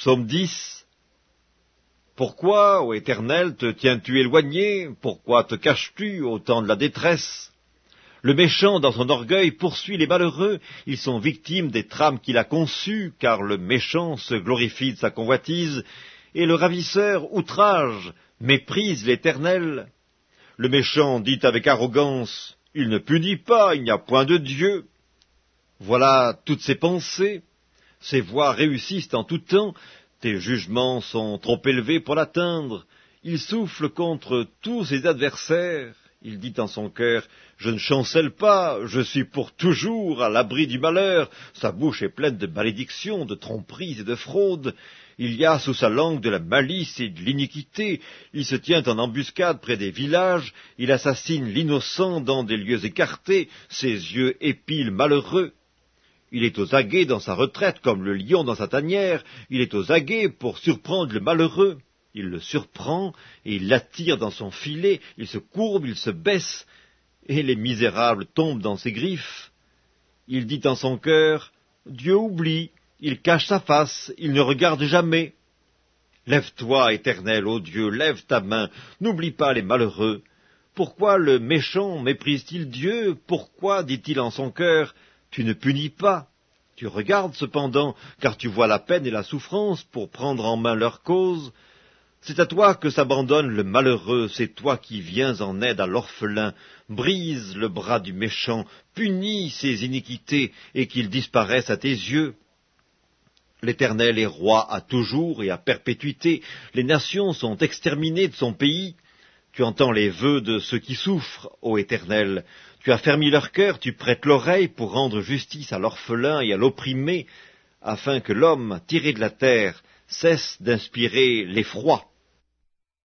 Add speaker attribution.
Speaker 1: Psaume 10. Pourquoi, ô Éternel, te tiens-tu éloigné? Pourquoi te caches-tu au temps de la détresse? Le méchant, dans son orgueil, poursuit les malheureux. Ils sont victimes des trames qu'il a conçues, car le méchant se glorifie de sa convoitise, et le ravisseur outrage, méprise l'Éternel. Le méchant dit avec arrogance, Il ne punit pas, il n'y a point de Dieu. Voilà toutes ses pensées. Ses voies réussissent en tout temps, tes jugements sont trop élevés pour l'atteindre. Il souffle contre tous ses adversaires. Il dit en son cœur, Je ne chancelle pas, je suis pour toujours à l'abri du malheur. Sa bouche est pleine de malédictions, de tromperies et de fraudes. Il y a sous sa langue de la malice et de l'iniquité. Il se tient en embuscade près des villages. Il assassine l'innocent dans des lieux écartés. Ses yeux épient le malheureux. Il est aux aguets dans sa retraite comme le lion dans sa tanière, il est aux aguets pour surprendre le malheureux. Il le surprend et il l'attire dans son filet, il se courbe, il se baisse, et les misérables tombent dans ses griffes. Il dit en son cœur, Dieu oublie, il cache sa face, il ne regarde jamais. Lève-toi, éternel, ô Dieu, lève ta main, n'oublie pas les malheureux. Pourquoi le méchant méprise-t-il Dieu? Pourquoi, dit-il en son cœur, tu ne punis pas. Tu regardes cependant, car tu vois la peine et la souffrance pour prendre en main leur cause. C'est à toi que s'abandonne le malheureux, c'est toi qui viens en aide à l'orphelin, brise le bras du méchant, punis ses iniquités, et qu'il disparaisse à tes yeux. L'Éternel est roi à toujours et à perpétuité, les nations sont exterminées de son pays. Tu entends les vœux de ceux qui souffrent, ô Éternel. Tu as fermi leur cœur, tu prêtes l'oreille pour rendre justice à l'orphelin et à l'opprimé, afin que l'homme, tiré de la terre, cesse d'inspirer l'effroi.